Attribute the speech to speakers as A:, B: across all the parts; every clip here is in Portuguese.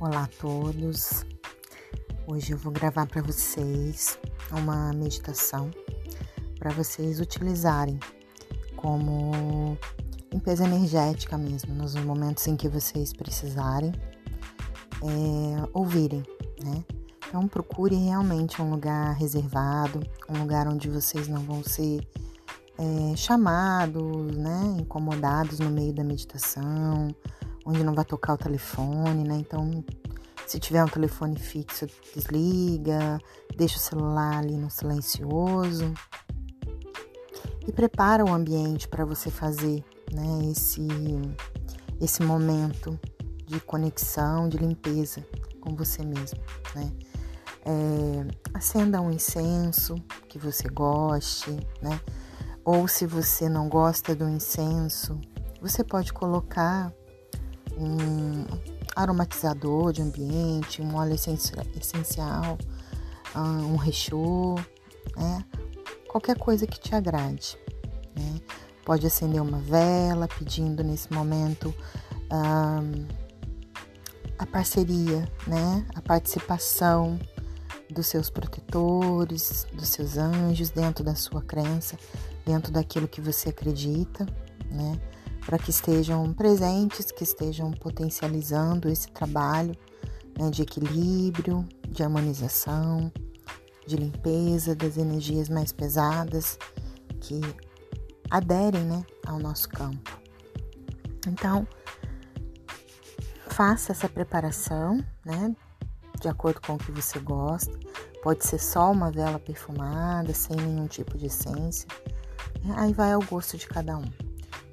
A: Olá a todos. Hoje eu vou gravar para vocês uma meditação para vocês utilizarem como limpeza energética mesmo, nos momentos em que vocês precisarem é, ouvirem, né? Então procure realmente um lugar reservado, um lugar onde vocês não vão ser é, chamados, né, incomodados no meio da meditação, onde não vai tocar o telefone, né? Então, se tiver um telefone fixo, desliga, deixa o celular ali no silencioso e prepara o ambiente para você fazer, né, esse esse momento de conexão, de limpeza com você mesmo, né? É, acenda um incenso que você goste, né? Ou se você não gosta do incenso, você pode colocar um aromatizador de ambiente, um óleo essencial, ah, um rechô, né? qualquer coisa que te agrade. Né? Pode acender uma vela pedindo nesse momento ah, a parceria, né? a participação dos seus protetores, dos seus anjos dentro da sua crença, dentro daquilo que você acredita, né? Para que estejam presentes, que estejam potencializando esse trabalho né, de equilíbrio, de harmonização, de limpeza das energias mais pesadas que aderem né, ao nosso campo. Então, faça essa preparação, né, de acordo com o que você gosta. Pode ser só uma vela perfumada, sem nenhum tipo de essência. Aí vai ao gosto de cada um.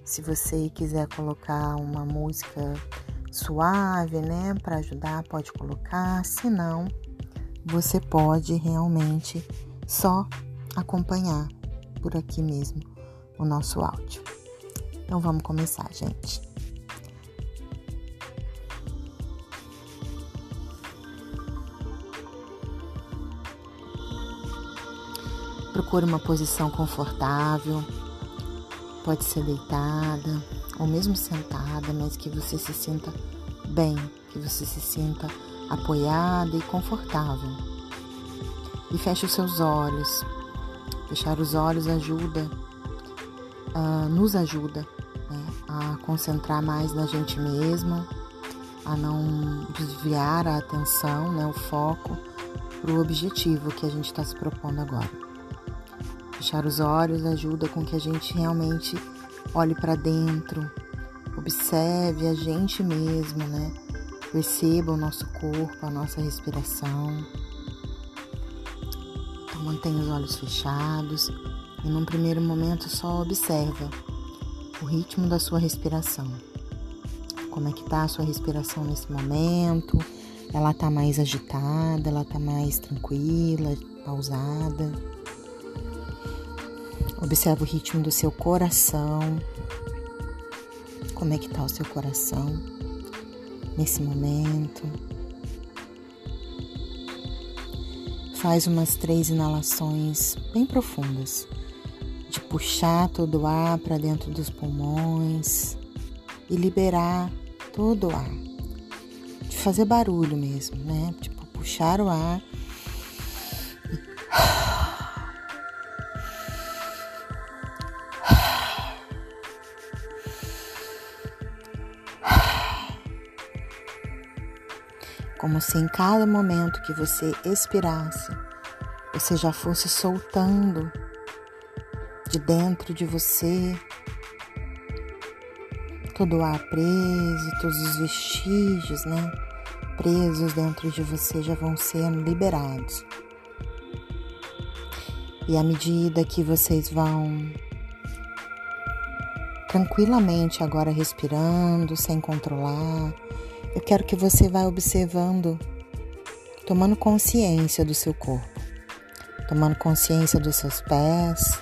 A: Se você quiser colocar uma música suave, né, para ajudar, pode colocar. Se não, você pode realmente só acompanhar por aqui mesmo o nosso áudio. Então vamos começar, gente. Procure uma posição confortável Pode ser deitada ou mesmo sentada, mas que você se sinta bem, que você se sinta apoiada e confortável. E feche os seus olhos. Fechar os olhos ajuda, uh, nos ajuda né, a concentrar mais na gente mesma, a não desviar a atenção, né, o foco para o objetivo que a gente está se propondo agora. Fechar os olhos ajuda com que a gente realmente olhe para dentro, observe a gente mesmo, né? Perceba o nosso corpo, a nossa respiração. Então mantenha os olhos fechados e num primeiro momento só observa o ritmo da sua respiração. Como é que tá a sua respiração nesse momento? Ela tá mais agitada, ela tá mais tranquila, pausada. Observa o ritmo do seu coração. Como é que está o seu coração nesse momento? Faz umas três inalações bem profundas, de puxar todo o ar para dentro dos pulmões e liberar todo o ar, de fazer barulho mesmo, né? Tipo, puxar o ar como se em cada momento que você expirasse, você já fosse soltando de dentro de você todo o ar preso, todos os vestígios, né? Presos dentro de você já vão sendo liberados. E à medida que vocês vão tranquilamente agora respirando, sem controlar, eu quero que você vá observando, tomando consciência do seu corpo, tomando consciência dos seus pés,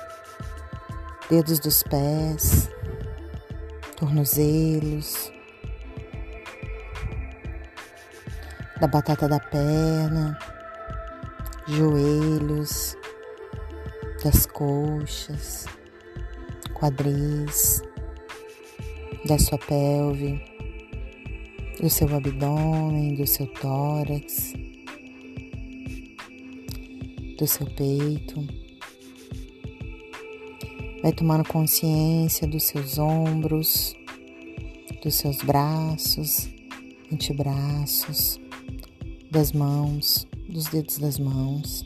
A: dedos dos pés, tornozelos, da batata da perna, joelhos, das coxas, quadris, da sua pelve do seu abdômen, do seu tórax, do seu peito. Vai tomando consciência dos seus ombros, dos seus braços, antebraços, das mãos, dos dedos das mãos.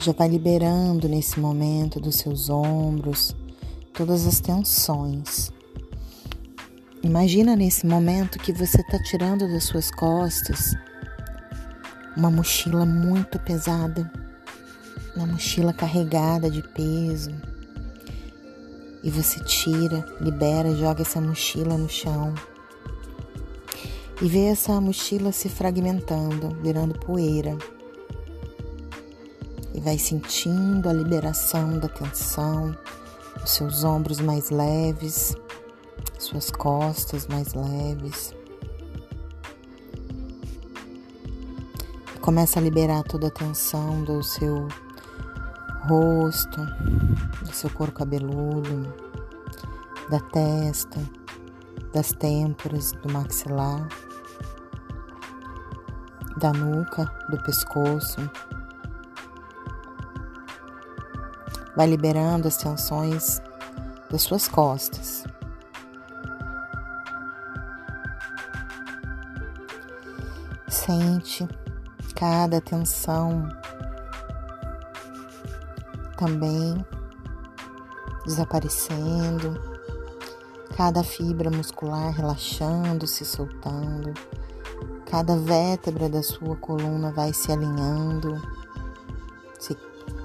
A: Já vai liberando nesse momento dos seus ombros todas as tensões. Imagina nesse momento que você está tirando das suas costas uma mochila muito pesada, uma mochila carregada de peso. E você tira, libera, joga essa mochila no chão. E vê essa mochila se fragmentando, virando poeira e vai sentindo a liberação da tensão, os seus ombros mais leves, suas costas mais leves. Começa a liberar toda a tensão do seu rosto, do seu couro cabeludo, da testa, das têmporas, do maxilar, da nuca, do pescoço. Vai liberando as tensões das suas costas. Sente cada tensão também desaparecendo, cada fibra muscular relaxando, se soltando, cada vértebra da sua coluna vai se alinhando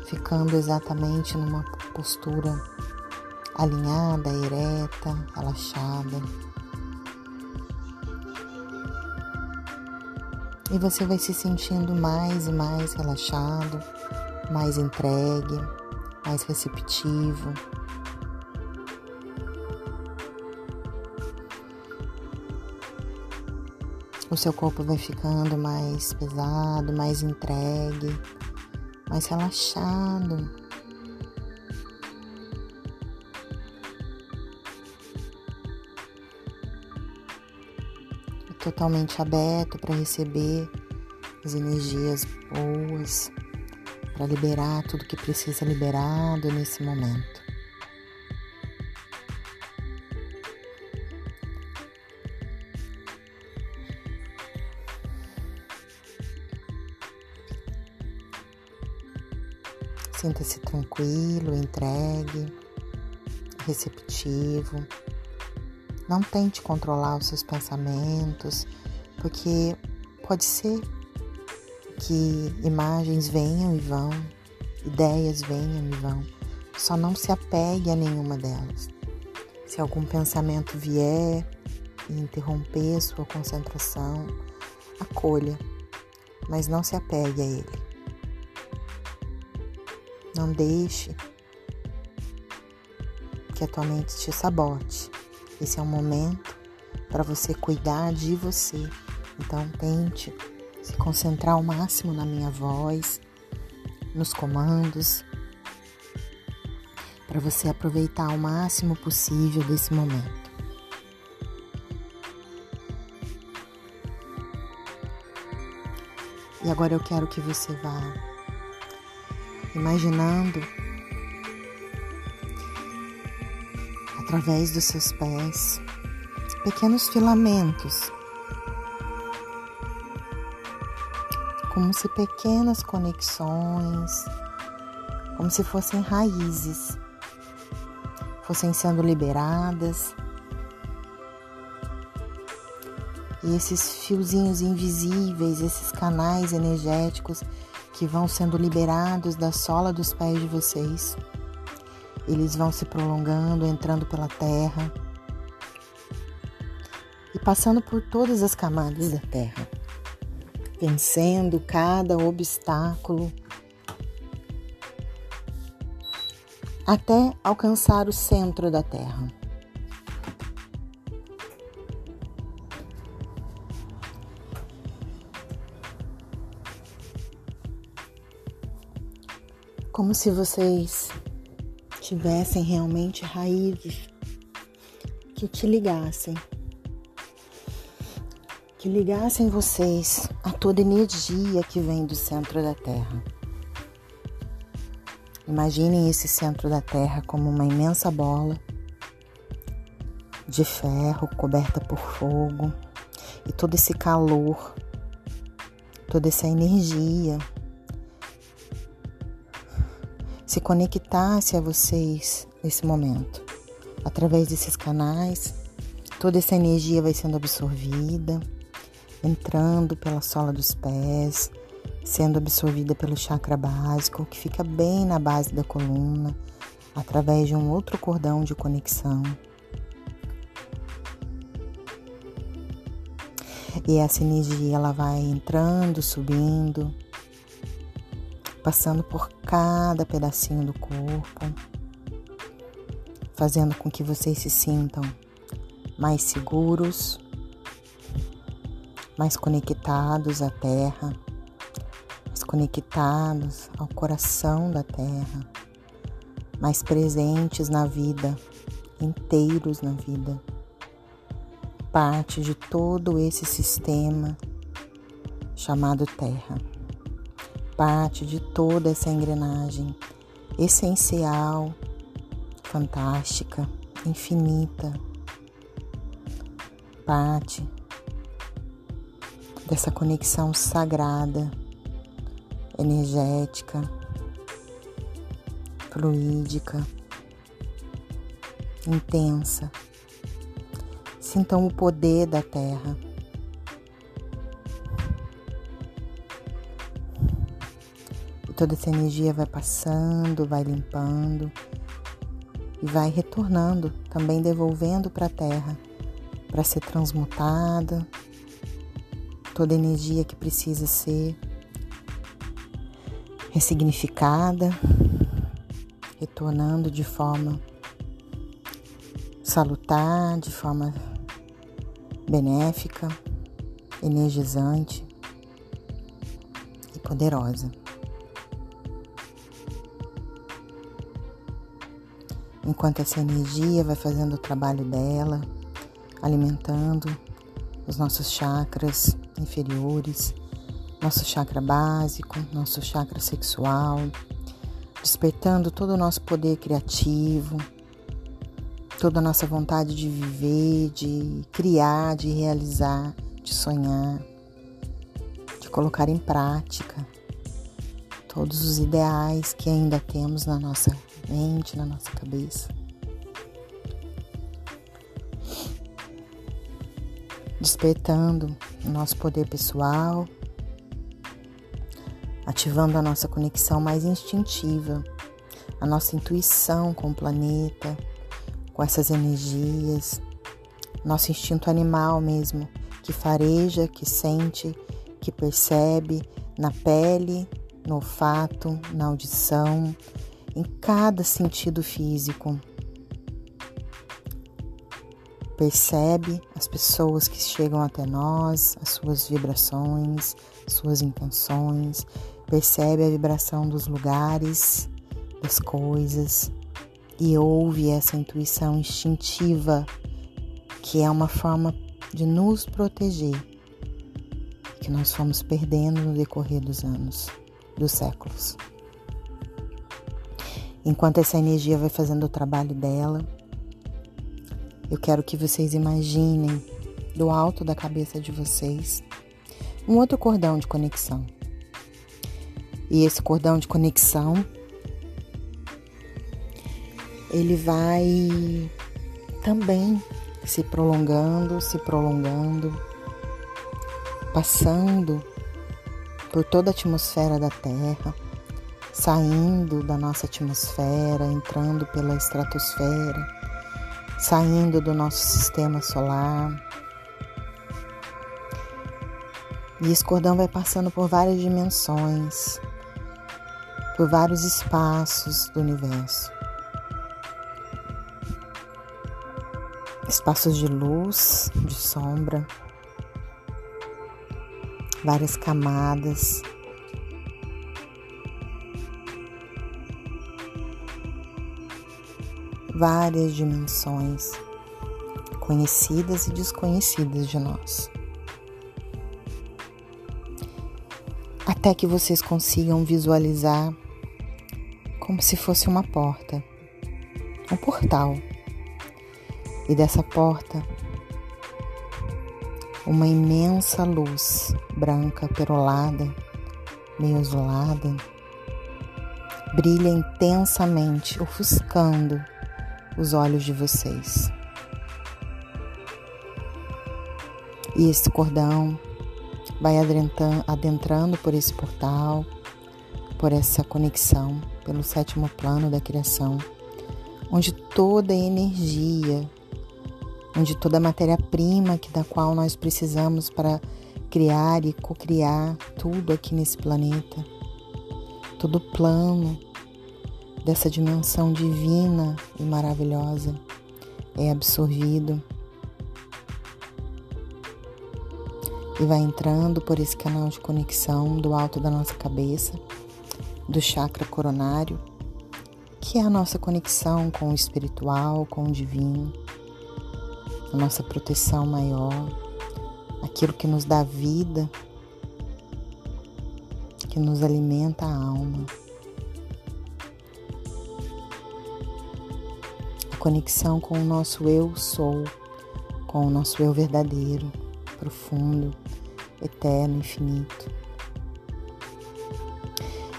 A: ficando exatamente numa postura alinhada, ereta, relaxada. E você vai se sentindo mais e mais relaxado, mais entregue, mais receptivo. O seu corpo vai ficando mais pesado, mais entregue, mais relaxado. Totalmente aberto para receber as energias boas, para liberar tudo que precisa liberado nesse momento. Sinta-se tranquilo, entregue, receptivo. Não tente controlar os seus pensamentos, porque pode ser que imagens venham e vão, ideias venham e vão. Só não se apegue a nenhuma delas. Se algum pensamento vier e interromper sua concentração, acolha, mas não se apegue a ele. Não deixe que a tua mente te sabote. Esse é um momento para você cuidar de você. Então tente se concentrar ao máximo na minha voz, nos comandos, para você aproveitar ao máximo possível desse momento. E agora eu quero que você vá imaginando através dos seus pés pequenos filamentos, como se pequenas conexões, como se fossem raízes, fossem sendo liberadas. E esses fiozinhos invisíveis, esses canais energéticos que vão sendo liberados da sola dos pés de vocês. Eles vão se prolongando, entrando pela terra e passando por todas as camadas da terra, vencendo cada obstáculo até alcançar o centro da terra. como se vocês tivessem realmente raízes que te ligassem. Que ligassem vocês a toda energia que vem do centro da Terra. Imaginem esse centro da Terra como uma imensa bola de ferro coberta por fogo e todo esse calor, toda essa energia se conectasse a vocês nesse momento. Através desses canais, toda essa energia vai sendo absorvida, entrando pela sola dos pés, sendo absorvida pelo chakra básico, que fica bem na base da coluna, através de um outro cordão de conexão. E essa energia ela vai entrando, subindo, passando por cada pedacinho do corpo, fazendo com que vocês se sintam mais seguros, mais conectados à Terra, mais conectados ao coração da Terra, mais presentes na vida, inteiros na vida, parte de todo esse sistema chamado Terra parte de toda essa engrenagem essencial, fantástica, infinita, parte dessa conexão sagrada, energética, fluídica, intensa. Sintam o poder da Terra toda essa energia vai passando, vai limpando e vai retornando, também devolvendo para a terra para ser transmutada. Toda energia que precisa ser ressignificada, retornando de forma salutar, de forma benéfica, energizante e poderosa. Enquanto essa energia vai fazendo o trabalho dela, alimentando os nossos chakras inferiores, nosso chakra básico, nosso chakra sexual, despertando todo o nosso poder criativo, toda a nossa vontade de viver, de criar, de realizar, de sonhar, de colocar em prática todos os ideais que ainda temos na nossa mente, na nossa cabeça. Despertando o nosso poder pessoal, ativando a nossa conexão mais instintiva, a nossa intuição com o planeta, com essas energias, nosso instinto animal mesmo, que fareja, que sente, que percebe na pele, no olfato, na audição, em cada sentido físico. Percebe as pessoas que chegam até nós, as suas vibrações, suas intenções, percebe a vibração dos lugares, das coisas e ouve essa intuição instintiva que é uma forma de nos proteger que nós fomos perdendo no decorrer dos anos, dos séculos. Enquanto essa energia vai fazendo o trabalho dela, eu quero que vocês imaginem do alto da cabeça de vocês um outro cordão de conexão. E esse cordão de conexão ele vai também se prolongando, se prolongando, passando por toda a atmosfera da Terra saindo da nossa atmosfera, entrando pela estratosfera, saindo do nosso sistema solar. E esse cordão vai passando por várias dimensões, por vários espaços do universo. Espaços de luz, de sombra, várias camadas várias dimensões, conhecidas e desconhecidas de nós. Até que vocês consigam visualizar como se fosse uma porta, um portal. E dessa porta, uma imensa luz branca, perolada, meio azulada, brilha intensamente, ofuscando os olhos de vocês. E esse cordão vai adentrando por esse portal, por essa conexão, pelo sétimo plano da criação, onde toda a energia, onde toda a matéria-prima que da qual nós precisamos para criar e co-criar tudo aqui nesse planeta, todo plano dessa dimensão divina e maravilhosa é absorvido e vai entrando por esse canal de conexão do alto da nossa cabeça, do chakra coronário, que é a nossa conexão com o espiritual, com o divino, a nossa proteção maior, aquilo que nos dá vida, que nos alimenta a alma. Conexão com o nosso eu sou, com o nosso eu verdadeiro, profundo, eterno, infinito.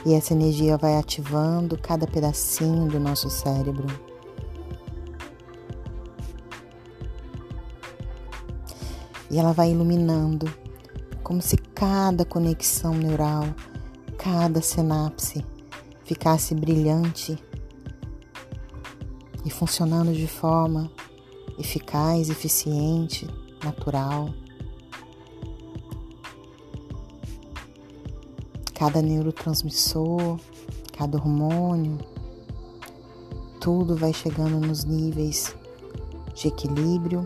A: E essa energia vai ativando cada pedacinho do nosso cérebro. E ela vai iluminando, como se cada conexão neural, cada sinapse ficasse brilhante e funcionando de forma eficaz, eficiente, natural. cada neurotransmissor, cada hormônio, tudo vai chegando nos níveis de equilíbrio,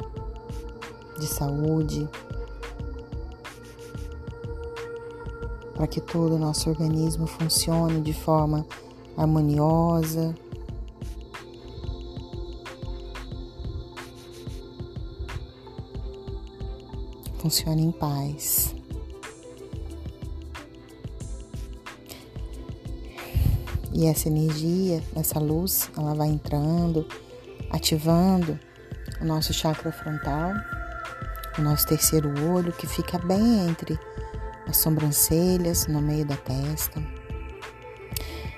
A: de saúde, para que todo o nosso organismo funcione de forma harmoniosa. Funcione em paz. E essa energia, essa luz, ela vai entrando, ativando o nosso chakra frontal, o nosso terceiro olho, que fica bem entre as sobrancelhas, no meio da testa,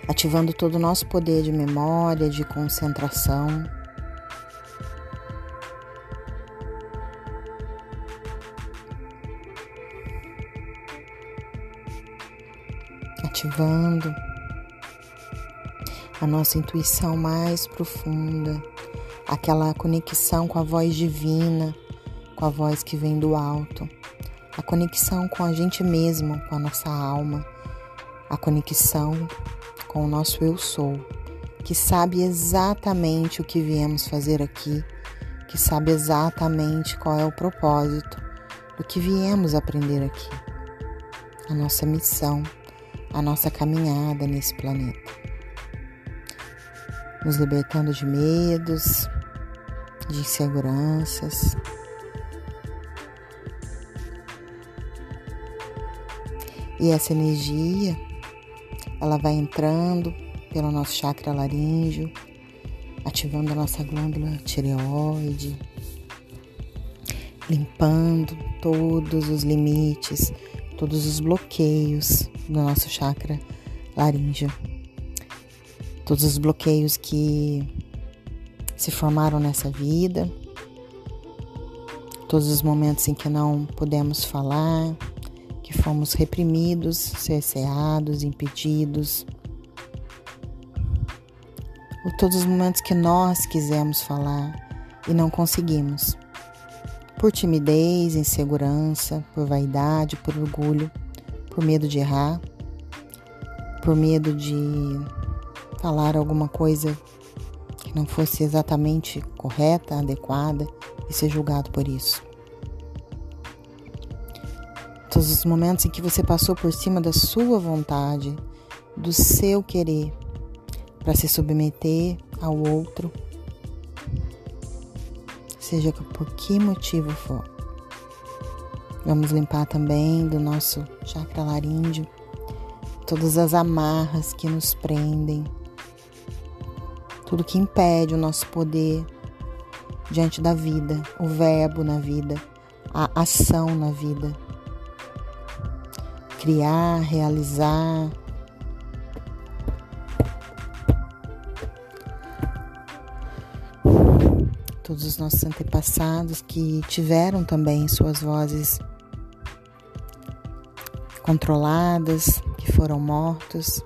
A: ativando todo o nosso poder de memória, de concentração. Ativando a nossa intuição mais profunda, aquela conexão com a voz divina, com a voz que vem do alto, a conexão com a gente mesmo, com a nossa alma, a conexão com o nosso eu sou, que sabe exatamente o que viemos fazer aqui, que sabe exatamente qual é o propósito do que viemos aprender aqui, a nossa missão, a nossa caminhada nesse planeta nos libertando de medos, de inseguranças. E essa energia, ela vai entrando pelo nosso chakra laríngeo, ativando a nossa glândula tireoide, limpando todos os limites, todos os bloqueios do nosso chakra laríngeo. Todos os bloqueios que se formaram nessa vida, todos os momentos em que não pudemos falar, que fomos reprimidos, cerceados, impedidos, ou todos os momentos que nós quisemos falar e não conseguimos, por timidez, insegurança, por vaidade, por orgulho, por medo de errar, por medo de falar alguma coisa que não fosse exatamente correta, adequada e ser julgado por isso. Todos os momentos em que você passou por cima da sua vontade, do seu querer, para se submeter ao outro, seja por que motivo for. Vamos limpar também do nosso chakra laríngeo todas as amarras que nos prendem, tudo que impede o nosso poder diante da vida, o verbo na vida, a ação na vida. Criar, realizar, todos os nossos antepassados que tiveram também suas vozes controladas, que foram mortos,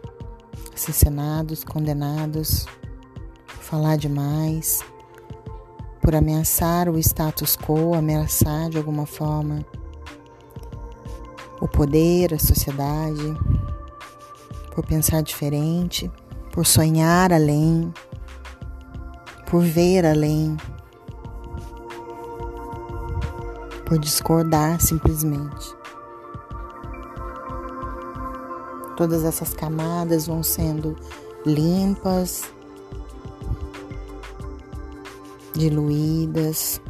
A: assassinados, condenados por falar demais, por ameaçar o status quo, ameaçar de alguma forma o poder, a sociedade, por pensar diferente, por sonhar além, por ver além, por discordar simplesmente. Todas essas camadas vão sendo limpas, diluídas,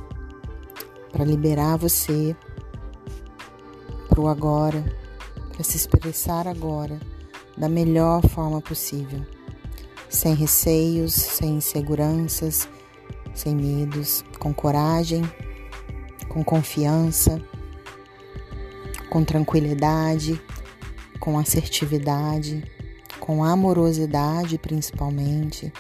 A: para liberar você para o agora, para se expressar agora da melhor forma possível, sem receios, sem inseguranças, sem medos, com coragem com confiança, com tranquilidade, com assertividade, com amorosidade principalmente.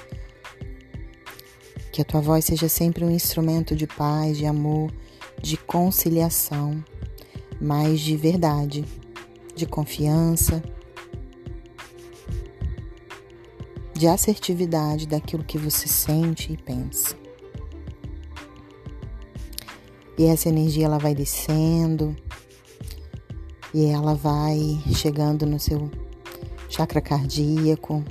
A: Que a tua voz seja sempre um instrumento de paz, de amor, de conciliação, mas de verdade, de confiança, de assertividade daquilo que você sente e pensa. E essa energia ela vai descendo. E ela vai chegando no seu chakra cardíaco,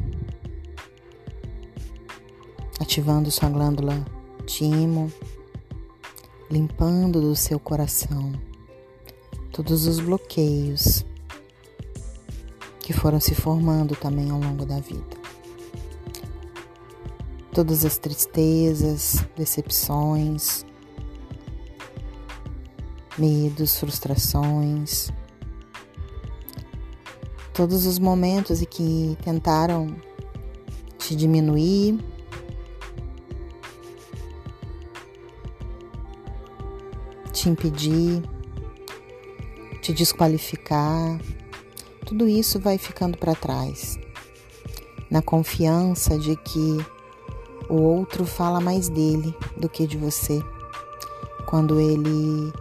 A: ativando sua glândula timo, limpando do seu coração todos os bloqueios que foram se formando também ao longo da vida. Todas as tristezas, decepções, medos, frustrações, todos os momentos em que tentaram te diminuir, te impedir, te desqualificar, tudo isso vai ficando para trás, na confiança de que o outro fala mais dele do que de você, quando ele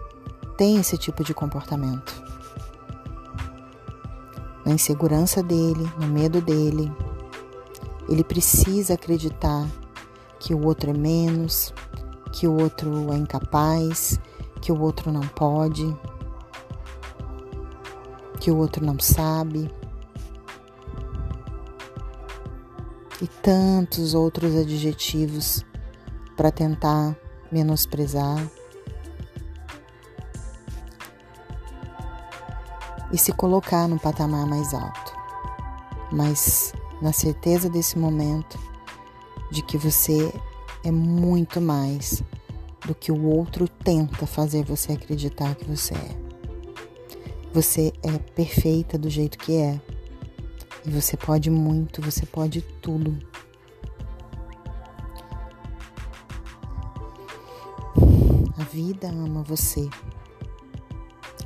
A: tem esse tipo de comportamento. Na insegurança dele, no medo dele, ele precisa acreditar que o outro é menos, que o outro é incapaz, que o outro não pode, que o outro não sabe. E tantos outros adjetivos para tentar menosprezar e se colocar no patamar mais alto. Mas na certeza desse momento de que você é muito mais do que o outro tenta fazer você acreditar que você é. Você é perfeita do jeito que é. E você pode muito, você pode tudo. A vida ama você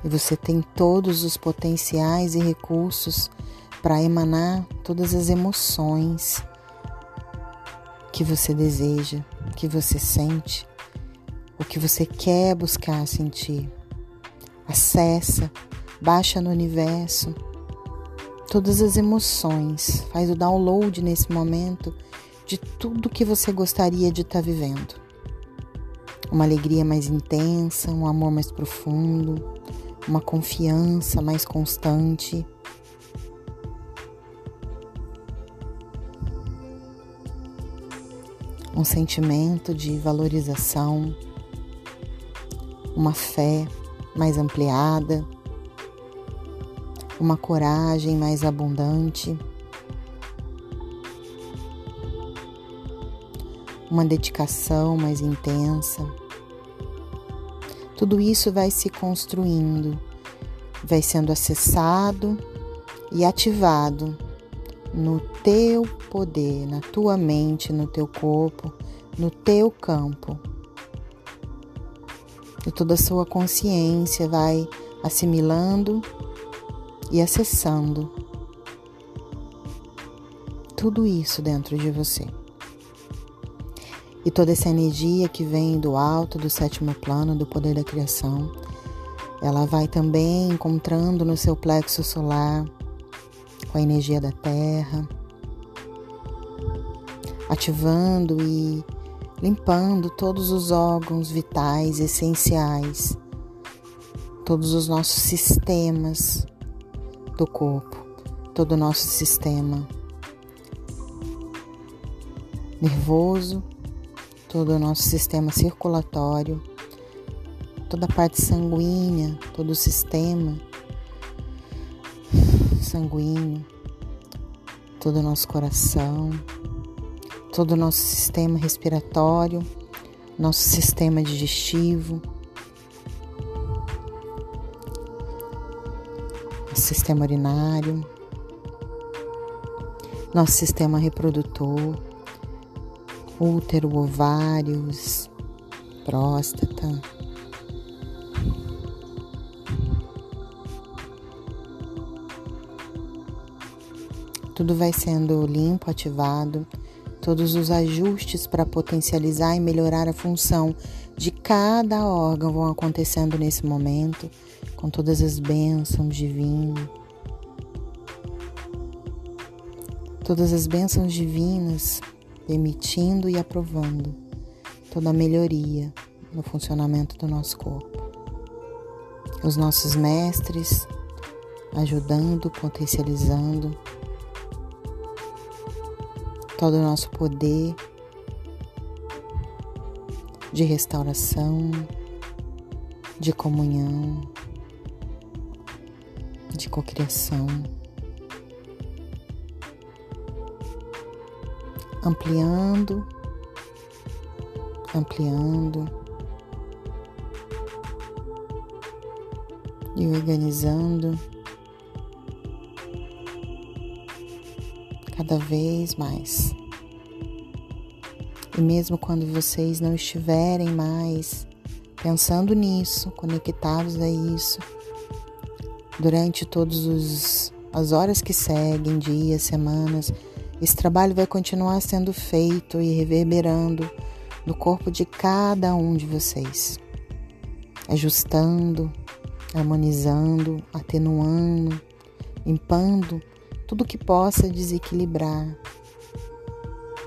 A: e você tem todos os potenciais e recursos para emanar todas as emoções que você deseja, que você sente, o que você quer buscar sentir. Acessa, baixa no universo todas as emoções, faz o download nesse momento de tudo que você gostaria de estar tá vivendo. Uma alegria mais intensa, um amor mais profundo, uma confiança mais constante. Um sentimento de valorização, uma fé mais ampliada, uma coragem mais abundante, uma dedicação mais intensa Tudo isso vai se construindo, vai sendo acessado e ativado no teu poder, na tua mente, no teu corpo, no teu campo. E toda a sua consciência vai assimilando e acessando tudo isso dentro de você. E toda essa energia que vem do alto, do sétimo plano, do poder da criação, ela vai também encontrando no seu plexo solar com a energia da terra, ativando e limpando todos os órgãos vitais essenciais, todos os nossos sistemas do corpo, todo o nosso sistema nervoso, todo o nosso sistema circulatório, toda a parte sanguínea, todo o sistema sanguíneo, todo o nosso coração, todo o nosso sistema respiratório, nosso sistema digestivo, sistema urinário, nosso sistema reprodutor, útero, ovários, próstata. Tudo vai sendo limpo, ativado, todos os ajustes para potencializar e melhorar a função de cada órgão vão acontecendo nesse momento, com todas as bênçãos divinas. Todas as bênçãos divinas permitindo e aprovando toda a melhoria no funcionamento do nosso corpo. Os nossos mestres ajudando, potencializando todo o nosso poder de restauração, de comunhão, de cocriação. Ampliando, ampliando e organizando cada vez mais. E mesmo quando vocês não estiverem mais pensando nisso, conectados a isso, durante todas as horas que seguem, dias, semanas, esse trabalho vai continuar sendo feito e reverberando no corpo de cada um de vocês, ajustando, harmonizando, atenuando, limpando tudo que possa desequilibrar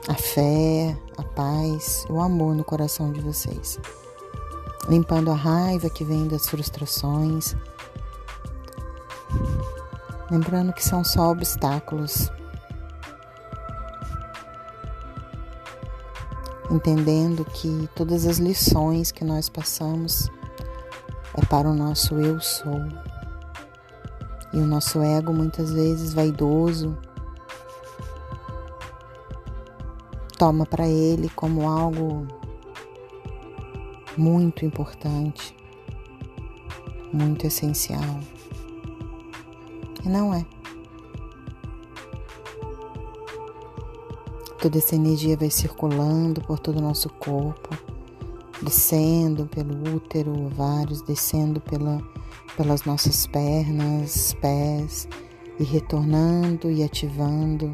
A: a fé, a paz, o amor no coração de vocês. Limpando a raiva que vem das frustrações. Lembrando que são só obstáculos entendendo que todas as lições que nós passamos é para o nosso eu sou. E o nosso ego, muitas vezes vaidoso, toma para ele como algo muito importante, muito essencial. E não é. Toda essa energia vai circulando por todo o nosso corpo, descendo pelo útero, ovários, descendo pela, pelas nossas pernas, pés e retornando e ativando.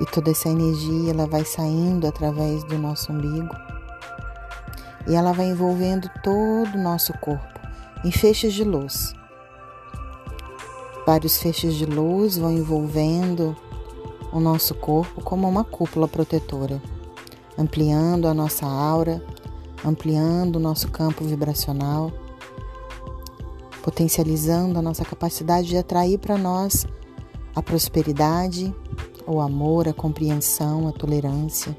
A: E toda essa energia ela vai saindo através do nosso umbigo e ela vai envolvendo todo o nosso corpo em feixes de luz. Vários feixes de luz vão envolvendo o nosso corpo como uma cúpula protetora, ampliando a nossa aura, ampliando o nosso campo vibracional, potencializando a nossa capacidade de atrair para nós a prosperidade, o amor, a compreensão, a tolerância.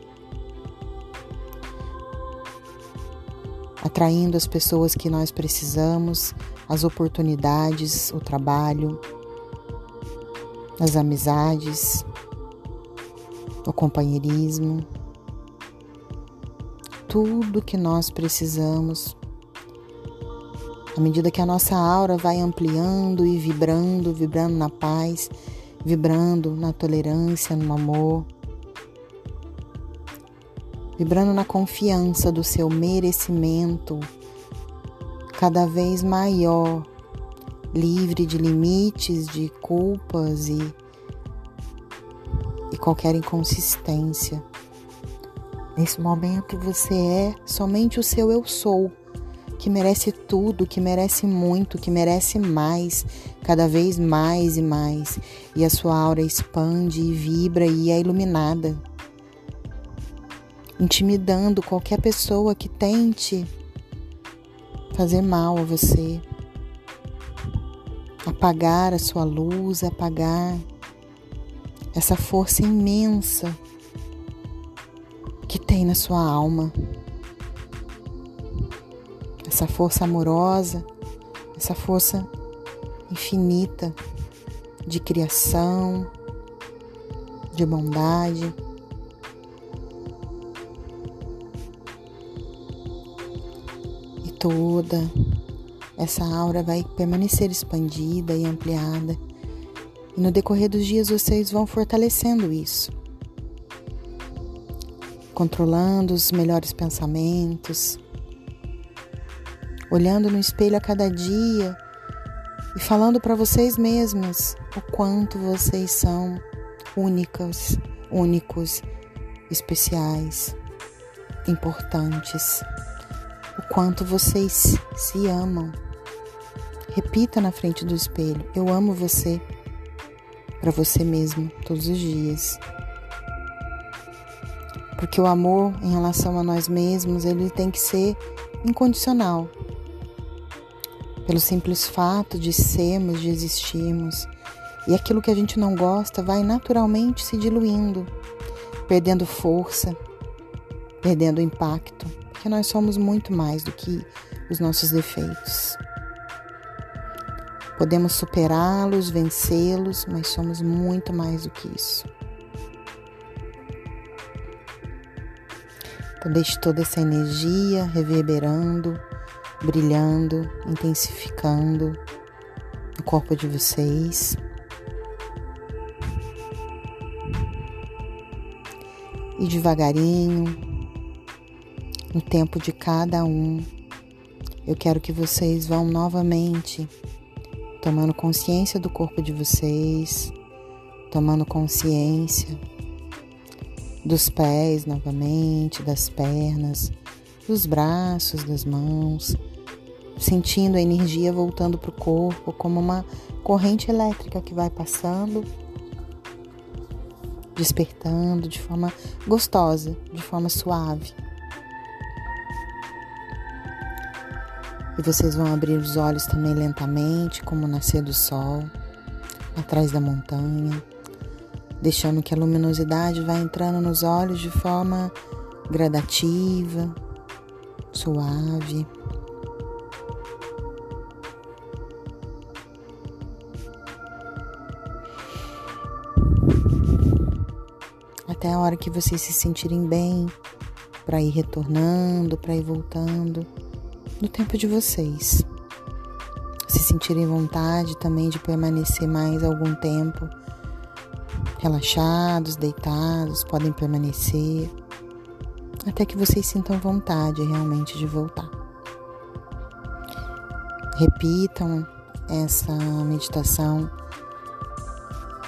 A: Atraindo as pessoas que nós precisamos, as oportunidades, o trabalho, as amizades, o companheirismo, tudo que nós precisamos. À medida que a nossa aura vai ampliando e vibrando, vibrando na paz, vibrando na tolerância, no amor, vibrando na confiança do seu merecimento cada vez maior, livre de limites, de culpas e, e qualquer inconsistência. Nesse momento você é somente o seu eu sou, que merece tudo, que merece muito, que merece mais, cada vez mais e mais. E a sua aura expande e vibra e é iluminada, intimidando qualquer pessoa que tente fazer mal a você, apagar a sua luz, apagar essa força imensa que tem na sua alma. Essa força amorosa, essa força infinita de criação, de bondade. E toda essa aura vai permanecer expandida e ampliada. E no decorrer dos dias vocês vão fortalecendo isso controlando os melhores pensamentos, olhando no espelho a cada dia e falando para vocês mesmos o quanto vocês são únicas, únicos, especiais, importantes, o quanto vocês se amam. Repita na frente do espelho: Eu amo você, para você mesmo, todos os dias porque o amor em relação a nós mesmos, ele tem que ser incondicional. Pelo simples fato de sermos, de existirmos. E aquilo que a gente não gosta vai naturalmente se diluindo, perdendo força, perdendo impacto, porque nós somos muito mais do que os nossos defeitos. Podemos superá-los, vencê-los, mas somos muito mais do que isso. Então, deixe toda essa energia reverberando, brilhando, intensificando no corpo de vocês. E devagarinho, no tempo de cada um, eu quero que vocês vão novamente tomando consciência do corpo de vocês, tomando consciência dos pés novamente, das pernas, dos braços, das mãos, sentindo a energia voltando para o corpo como uma corrente elétrica que vai passando, despertando de forma gostosa, de forma suave. E vocês vão abrir os olhos também lentamente, como nascer do sol, atrás da montanha deixando que a luminosidade vá entrando nos olhos de forma gradativa, suave. Até a hora que vocês se sentirem bem, para ir retornando, para ir voltando, no tempo de vocês. Se sentirem vontade também de permanecer mais algum tempo relaxados, deitados, podem permanecer até que vocês sintam vontade realmente de voltar. Repitam essa meditação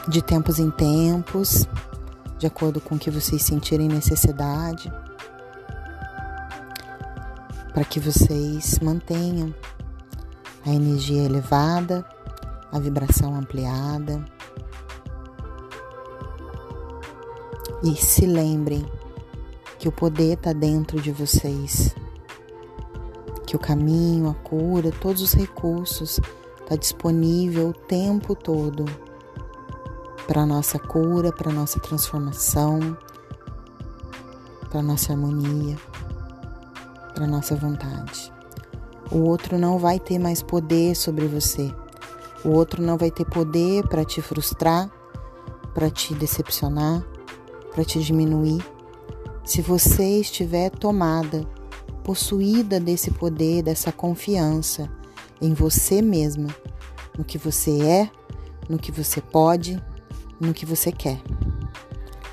A: de tempos em tempos, de acordo com o que vocês sentirem necessidade, para que vocês mantenham a energia elevada, a vibração ampliada. E se lembrem que o poder está dentro de vocês, que o caminho, a cura, todos os recursos está disponível o tempo todo para nossa cura, para nossa transformação, para nossa harmonia, para nossa vontade. O outro não vai ter mais poder sobre você. O outro não vai ter poder para te frustrar, para te decepcionar, para te diminuir. Se você estiver tomada, possuída desse poder, dessa confiança em você mesma, no que você é, no que você pode, no que você quer.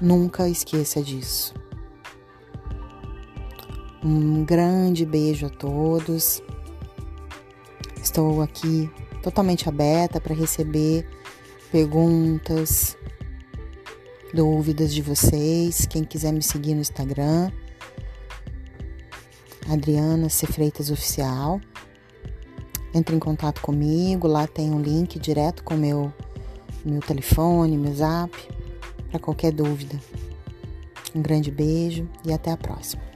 A: Nunca esqueça disso. Um grande beijo a todos. Estou aqui totalmente aberta para receber perguntas, dúvidas de vocês. Quem quiser me seguir no Instagram, Adriana C. Freitas Oficial. Entre em contato comigo, lá tem um link direto com meu meu telefone, meu zap, para qualquer dúvida. Um grande beijo e até a próxima.